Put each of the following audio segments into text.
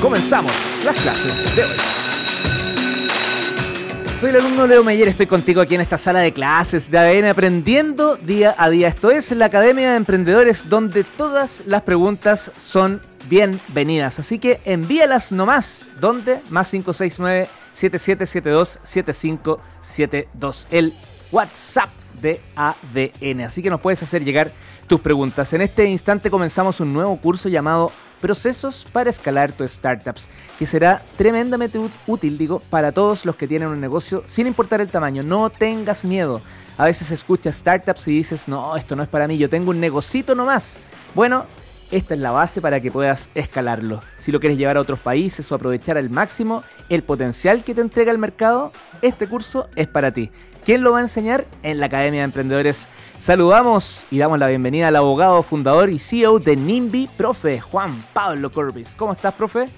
comenzamos las clases de hoy. Soy el alumno Leo Meyer, estoy contigo aquí en esta sala de clases de ADN Aprendiendo día a día. Esto es la Academia de Emprendedores donde todas las preguntas son bienvenidas. Así que envíalas nomás. ¿Dónde? Más 569 7772 7572. El WhatsApp de ADN. Así que nos puedes hacer llegar tus preguntas. En este instante comenzamos un nuevo curso llamado Procesos para escalar tus startups, que será tremendamente útil, digo, para todos los que tienen un negocio, sin importar el tamaño. No tengas miedo. A veces escuchas startups y dices, no, esto no es para mí, yo tengo un negocito nomás. Bueno, esta es la base para que puedas escalarlo. Si lo quieres llevar a otros países o aprovechar al máximo el potencial que te entrega el mercado, este curso es para ti. ¿Quién lo va a enseñar? En la Academia de Emprendedores. Saludamos y damos la bienvenida al abogado, fundador y CEO de NIMBY, profe Juan Pablo Corbis. ¿Cómo estás, profe?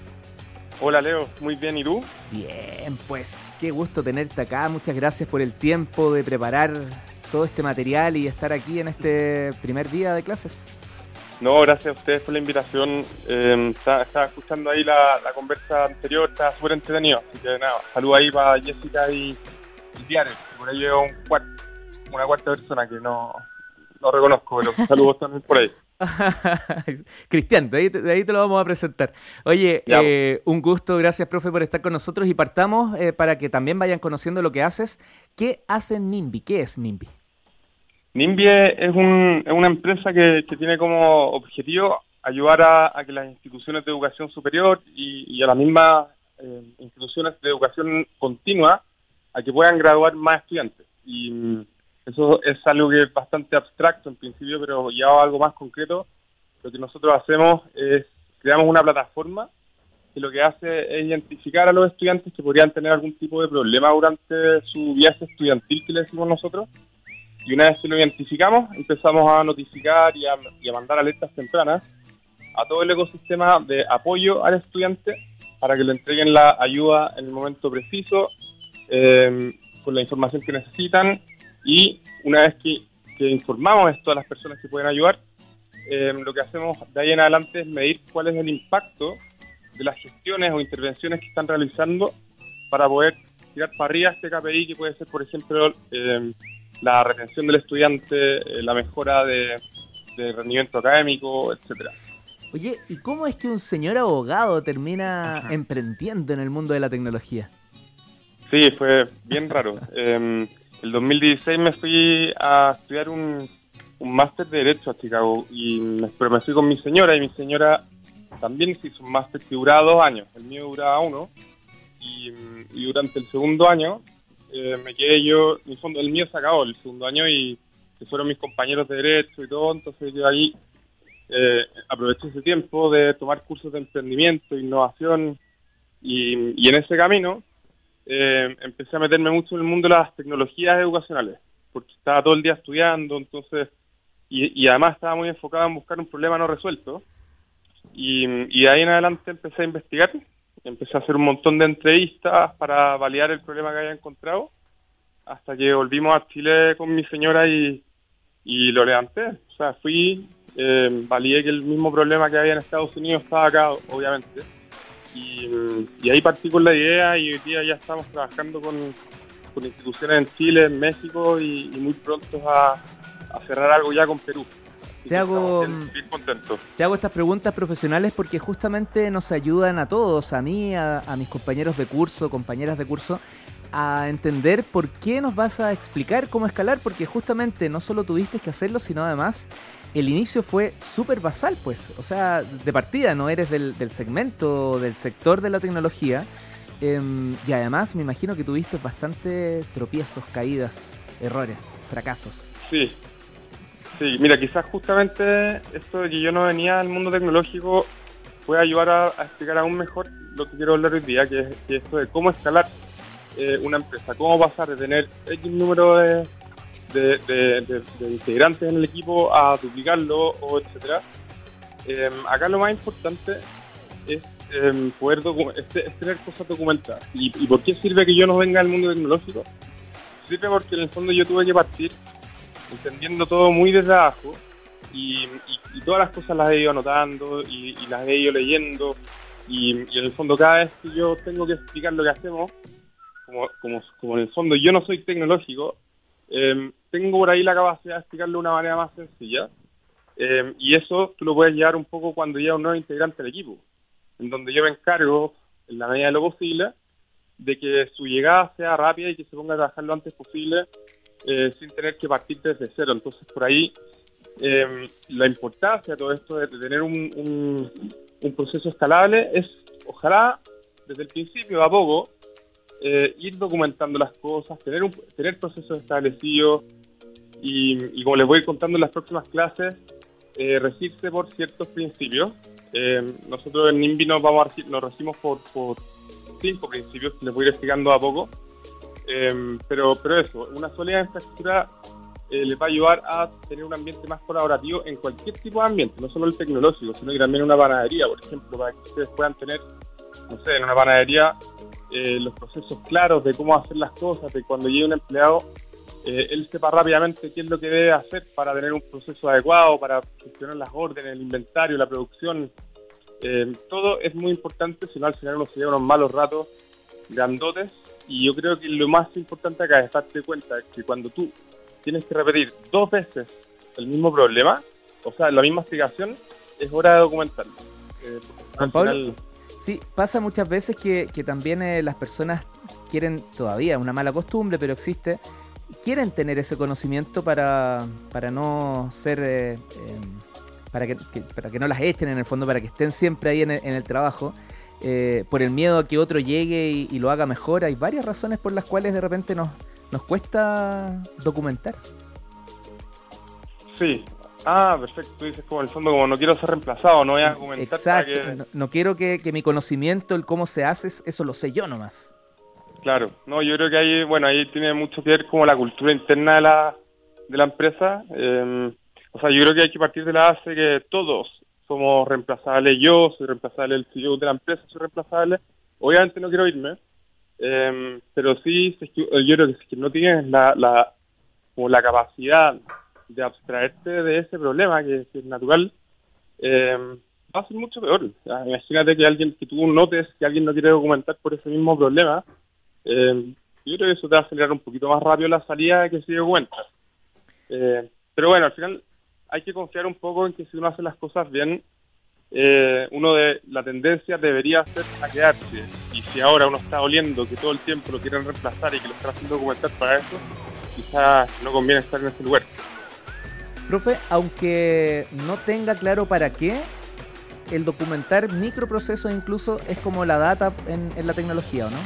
Hola, Leo. Muy bien, ¿y tú? Bien, pues qué gusto tenerte acá. Muchas gracias por el tiempo de preparar todo este material y estar aquí en este primer día de clases. No, gracias a ustedes por la invitación. Eh, estaba, escuchando ahí la, conversa anterior, estaba súper entretenido. Así que nada, saludo ahí para Jessica y, Por ahí veo un una cuarta persona que no, no reconozco, pero saludos también por ahí. Cristian, de ahí, te lo vamos a presentar. Oye, eh, un gusto, gracias profe por estar con nosotros y partamos eh, para que también vayan conociendo lo que haces. ¿Qué hace NIMBY? ¿Qué es NIMBY? NIMBY es, una empresa que, tiene como objetivo ayudar a, que las instituciones de educación superior y, a las mismas eh, instituciones de educación continua a que puedan graduar más estudiantes. Y mm, eso es algo que es bastante abstracto en principio, pero ya algo más concreto. Lo que nosotros hacemos es creamos una plataforma que lo que hace es identificar a los estudiantes que podrían tener algún tipo de problema durante su viaje estudiantil que le decimos nosotros y una vez que lo identificamos, empezamos a notificar y a, mandar alertas tempranas a todo el ecosistema de apoyo al estudiante para que le entreguen la ayuda en el momento preciso, em, con la información que necesitan y una vez que, informamos esto a las personas que pueden ayudar, em, lo que hacemos de ahí en adelante es medir cuál es el impacto de las gestiones o intervenciones que están realizando para poder tirar para arriba este KPI que puede ser, por ejemplo, eh, la retención del estudiante, eh, la mejora de, rendimiento académico, etcétera. Oye, ¿y cómo es que un señor abogado termina emprendiendo en el mundo de la tecnología? Sí, fue bien raro. eh, el 2016 me fui a estudiar un, un máster de Derecho a Chicago, y me, pero me fui con mi señora, y mi señora también se hizo un máster que duraba dos años, el mío duraba uno, y, y durante el segundo año eh, me quedé yo, mi fondo, el mío se acabó el segundo año y que fueron mis compañeros de derecho y todo, entonces yo ahí eh, aproveché ese tiempo de tomar cursos de emprendimiento, innovación y, y en ese camino eh, empecé a meterme mucho en el mundo de las tecnologías educacionales, porque estaba todo el día estudiando, entonces, y, y además estaba muy enfocado en buscar un problema no resuelto. Y, y de ahí en adelante empecé a investigar empecé a hacer un montón de entrevistas para validar el problema que había encontrado, hasta que volvimos a Chile con mi señora y, y lo levanté. O sea, fui, eh, validé que el mismo problema que había en Estados Unidos estaba acá, obviamente. Y, y ahí partí con la idea y hoy día ya estamos trabajando con, con instituciones en Chile, en México y, muy pronto a, a cerrar algo ya con Perú. Te hago, te hago estas preguntas profesionales porque justamente nos ayudan a todos, a mí, a, mis compañeros de curso, compañeras de curso, a entender por qué nos vas a explicar cómo escalar, porque justamente no solo tuviste que hacerlo, sino además el inicio fue súper basal, pues. O sea, de partida no eres del, del segmento, del sector de la tecnología. Em, y además me imagino que tuviste bastante tropiezos, caídas, errores, fracasos. Sí, Sí, mira, quizás justamente esto de que yo no venía al mundo tecnológico puede ayudar a, explicar aún mejor lo que quiero hablar hoy día, que es, esto de cómo escalar eh, una empresa, cómo pasar de tener X número de, de, integrantes en el equipo a duplicarlo, o etcétera. Em, acá lo más importante es em, poder tener cosas documentadas. ¿Y, ¿Y por qué sirve que yo no venga al mundo tecnológico? Sirve porque en el fondo yo tuve que partir entendiendo todo muy desde abajo y, todas las cosas las he ido anotando y, las he ido leyendo y, en el fondo cada vez que yo tengo que explicar lo que hacemos, como, como, como en el fondo yo no soy tecnológico, em, tengo por ahí la capacidad de explicarlo de una manera más sencilla. Em, y eso tú lo puedes llevar un poco cuando llega un nuevo integrante al equipo, en donde yo me encargo, en la medida de lo posible, de que su llegada sea rápida y que se ponga a trabajar lo antes posible eh, sin tener que partir desde cero. Entonces, por ahí, em, la importancia de todo esto de tener un, un, proceso escalable es, ojalá, desde el principio, a poco, eh, ir documentando las cosas, tener, un, tener procesos establecidos y, como les voy contando en las próximas clases, eh, regirse por ciertos principios. Em, nosotros en NIMBY nos, vamos a, nos regimos por, por cinco principios les voy a ir explicando a poco Em, pero, pero eso, una sólida infraestructura eh, les va a ayudar a tener un ambiente más colaborativo en cualquier tipo de ambiente, no solo el tecnológico, sino que también una panadería, por ejemplo, para que ustedes puedan tener, no sé, en una panadería eh, los procesos claros de cómo hacer las cosas, de cuando llegue un empleado, eh, él sepa rápidamente qué es lo que debe hacer para tener un proceso adecuado, para gestionar las órdenes, el inventario, la producción. todo es muy importante, si no al final uno se lleva unos malos ratos grandotes y yo creo que lo más importante acá es darte cuenta que cuando tú tienes que repetir dos veces el mismo problema, o sea, la misma explicación, es hora de documentarlo. Eh, Pablo, sí, pasa muchas veces que, también eh, las personas quieren todavía, una mala costumbre, pero existe, quieren tener ese conocimiento para, para no ser... Eh, em, para que, para que no las echen en el fondo, para que estén siempre ahí en el trabajo. Eh, por el miedo a que otro llegue y, lo haga mejor. Hay varias razones por las cuales de repente nos, nos cuesta documentar. Sí. Ah, perfecto. Tú dices como en el fondo, como no quiero ser reemplazado, no voy a documentar. Exacto. No, quiero que, mi conocimiento, el cómo se hace, eso lo sé yo nomás. Claro. No, yo creo que ahí, bueno, ahí tiene mucho que ver como la cultura interna de la, de la empresa. Eh, o sea, yo creo que hay que partir de la base que todos, somos reemplazables yo, soy reemplazable el CEO de la empresa, soy reemplazable. Obviamente no quiero irme, em, pero sí, yo creo que si no tienes la, la, como la capacidad de abstraerte de ese problema que, es natural, eh, va a ser mucho peor. Imagínate que alguien que tú notes que alguien no quiere documentar por ese mismo problema, em, yo creo que eso te va a acelerar un poquito más rápido la salida que si documentas. Eh, pero bueno, al final hay que confiar un poco en que si uno hace las cosas bien, eh, uno de la tendencia debería ser a quedarse. Y si ahora uno está oliendo que todo el tiempo lo quieren reemplazar y que lo están haciendo documentar para eso, quizás no conviene estar en ese lugar. Profe, aunque no tenga claro para qué, el documentar microprocesos incluso es como la data en, en la tecnología, ¿o no?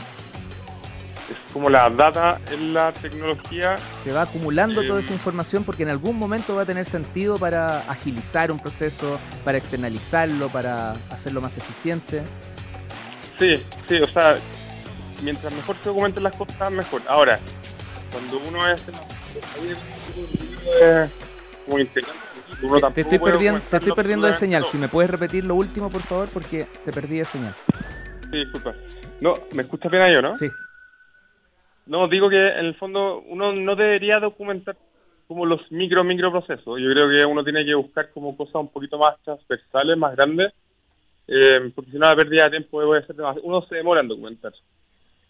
es como la data en la tecnología. Se va acumulando toda esa información porque en algún momento va a tener sentido para agilizar un proceso, para externalizarlo, para hacerlo más eficiente. Sí, sí, o sea, mientras mejor se documenten las cosas, mejor. Ahora, cuando uno es como integrante, te estoy perdiendo, te estoy perdiendo de señal. Si me puedes repetir lo último, por favor, porque te perdí de señal. Sí, disculpa. No, ¿me escuchas bien ahí o no? Sí. No, digo que en el fondo uno no debería documentar como los micro, micro procesos. Yo creo que uno tiene que buscar como cosas un poquito más transversales, más grandes, eh, porque si no la pérdida de tiempo puede ser demasiado. Uno se demora en documentar.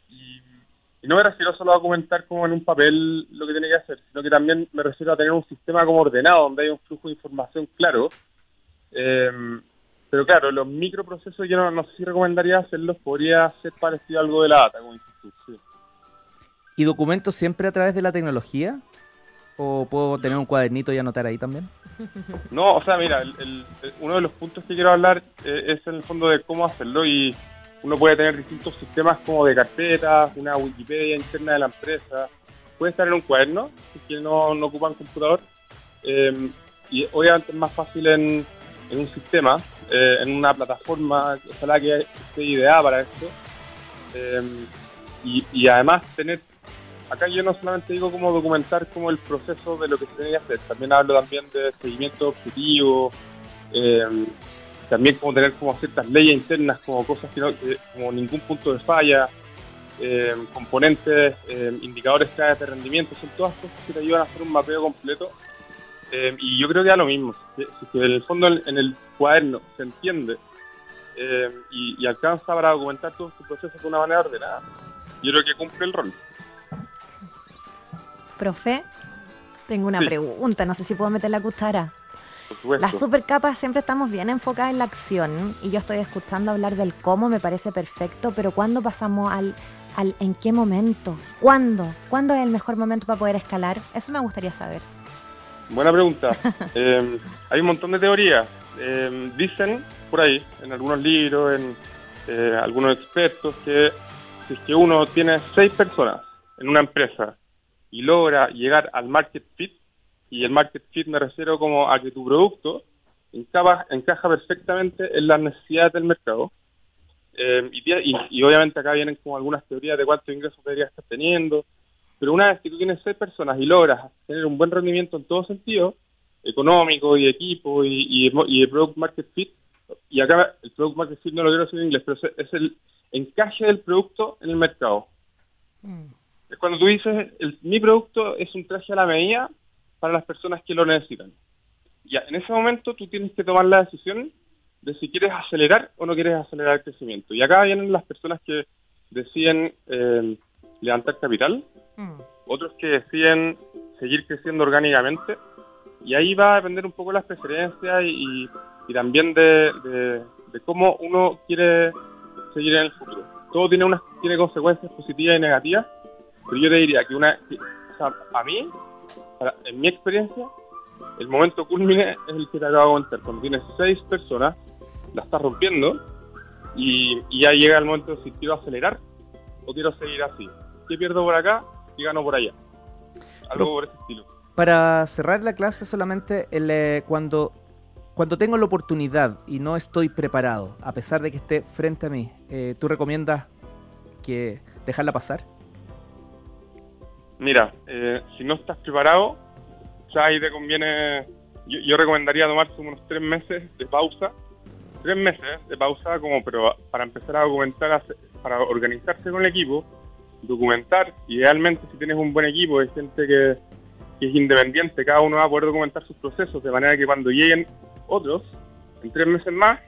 Y, no me refiero solo a documentar como en un papel lo que tiene que hacer, sino que también me refiero a tener un sistema como ordenado, donde hay un flujo de información claro. Eh, pero claro, los microprocesos yo no, sé si recomendaría hacerlos, podría ser parecido a algo de la data, como institución. ¿Y documento siempre a través de la tecnología? ¿O puedo tener un cuadernito y anotar ahí también? No, o sea, mira, uno de los puntos que quiero hablar eh, es en el fondo de cómo hacerlo y uno puede tener distintos sistemas como de carpetas, una Wikipedia interna de la empresa, puede estar en un cuaderno, si no, no ocupan computador, em, y obviamente es más fácil en, un sistema, eh, en una plataforma, ojalá que esté ideada para esto, em, y, y además tener acá yo no solamente digo cómo documentar como el proceso de lo que se tiene que hacer, también hablo también de seguimiento objetivo, eh, también como tener como ciertas leyes internas, como cosas que no, como ningún punto de falla, eh, componentes, eh, indicadores claves de rendimiento, son todas cosas que te ayudan a hacer un mapeo completo. y yo creo que da lo mismo, si, en el fondo en, el cuaderno se entiende eh, y, y alcanza para documentar todos tus procesos de una manera ordenada. Yo creo que cumple el rol. Profe, tengo una Sí. pregunta, no sé si puedo meter la cuchara. Supuesto. Las supercapas siempre estamos bien enfocadas en la acción y yo estoy escuchando hablar del cómo, me parece perfecto, pero ¿cuándo pasamos al, al en qué momento? ¿Cuándo? ¿Cuándo es el mejor momento para poder escalar? Eso me gustaría saber. Buena pregunta. Eh, hay un montón de teorías. Eh, dicen por ahí, en algunos libros, en eh, algunos expertos, que si es que uno tiene seis personas en una empresa y logra llegar al market fit, y el market fit me refiero como a que tu producto encaja, encaja perfectamente en las necesidades del mercado. Eh, y, tie- y- y obviamente acá vienen como algunas teorías de cuántos ingresos deberías estar teniendo, pero una vez que tú tienes seis personas y logras tener un buen rendimiento en todo sentido, económico y equipo y, y, y el product market fit, y acá el product market fit no lo quiero decir en inglés, pero es- es el encaje del producto en el mercado. Es cuando tú dices, el- mi producto es un traje a la medida para las personas que lo necesitan. Ya, en ese momento tú tienes que tomar la decisión de si quieres acelerar o no quieres acelerar el crecimiento. Y acá vienen las personas que deciden eh, levantar capital, otros que deciden seguir creciendo orgánicamente. Y ahí va a depender un poco las preferencias y, y- y también de, de- de cómo uno quiere seguir en el futuro. Todo tiene unas tiene consecuencias positivas y negativas, pero yo te diría que una, que- o sea, a mí, para- en mi experiencia, el momento culmine es el que te acabo de contar. Cuando tienes seis personas, la estás rompiendo y, y ya llega el momento de decir quiero acelerar o quiero seguir así. ¿Qué pierdo por acá y gano por allá? Algo Prof- por ese estilo. Para cerrar la clase solamente el, eh, cuando, cuando tengo la oportunidad y no estoy preparado, a pesar de que esté frente a mí, eh, ¿tú recomiendas que dejarla pasar? Mira, eh, si no estás preparado, ya ahí te conviene. Yo, yo recomendaría tomarse unos tres meses de pausa. Tres meses de pausa, como pero para empezar a documentar, para organizarse con el equipo, documentar. Idealmente, si tienes un buen equipo, hay gente que, es independiente, cada uno va a poder documentar sus procesos, de manera que cuando lleguen otros, en tres meses más,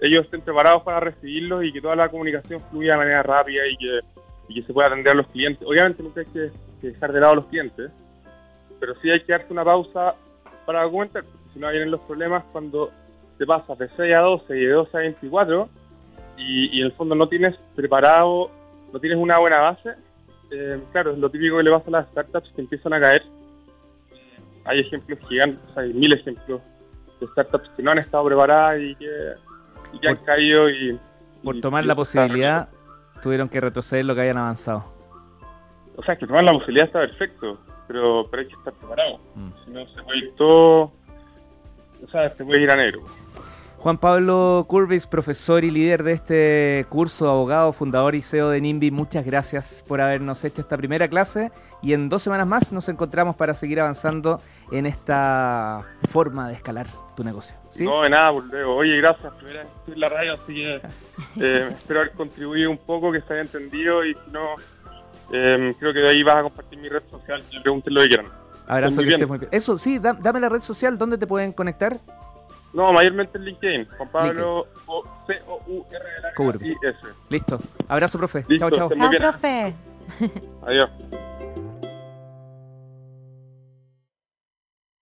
ellos estén preparados para recibirlos y que toda la comunicación fluya de manera rápida y que, y que se pueda atender a los clientes. Obviamente nunca hay que, que dejar de lado los clientes, pero sí hay que darte una pausa para documentar, porque si no vienen los problemas cuando te pasas de 6 a 12 y de 12 a 24 y, y en el fondo no tienes preparado, no tienes una buena base. Eh, claro, es lo típico que le pasa a las startups que empiezan a caer. Hay ejemplos gigantes, hay mil ejemplos de startups que no han estado preparadas y que, y que han caído y... Por y- tomar y la posibilidad, tuvieron que retroceder lo que habían avanzado. O sea, que tomar la posibilidad está perfecto, pero, pero hay que estar preparado. Mm. Si no, se puede ir todo. O sea, se puede ir a negro. Juan Pablo Curvis, profesor y líder de este curso, abogado, fundador y CEO de NIMBY, muchas gracias por habernos hecho esta primera clase y en dos semanas más nos encontramos para seguir avanzando en esta forma de escalar tu negocio. ¿sí? No, de nada, Leo. Oye, gracias. Primera vez estoy en la radio, así que eh, espero haber contribuido un poco, que se haya entendido y si no, eh, creo que de ahí vas a compartir mi red social y pregunten lo que quieran. Abrazo, muy que estés muy bien. Eso, sí, da- dame la red social, ¿dónde te pueden conectar? No, mayormente en LinkedIn. Juan Pablo O- C-O-U-R-R-I-S. Listo. Abrazo, profe. Listo, chao, chao. Chao, bien. profe. Adiós.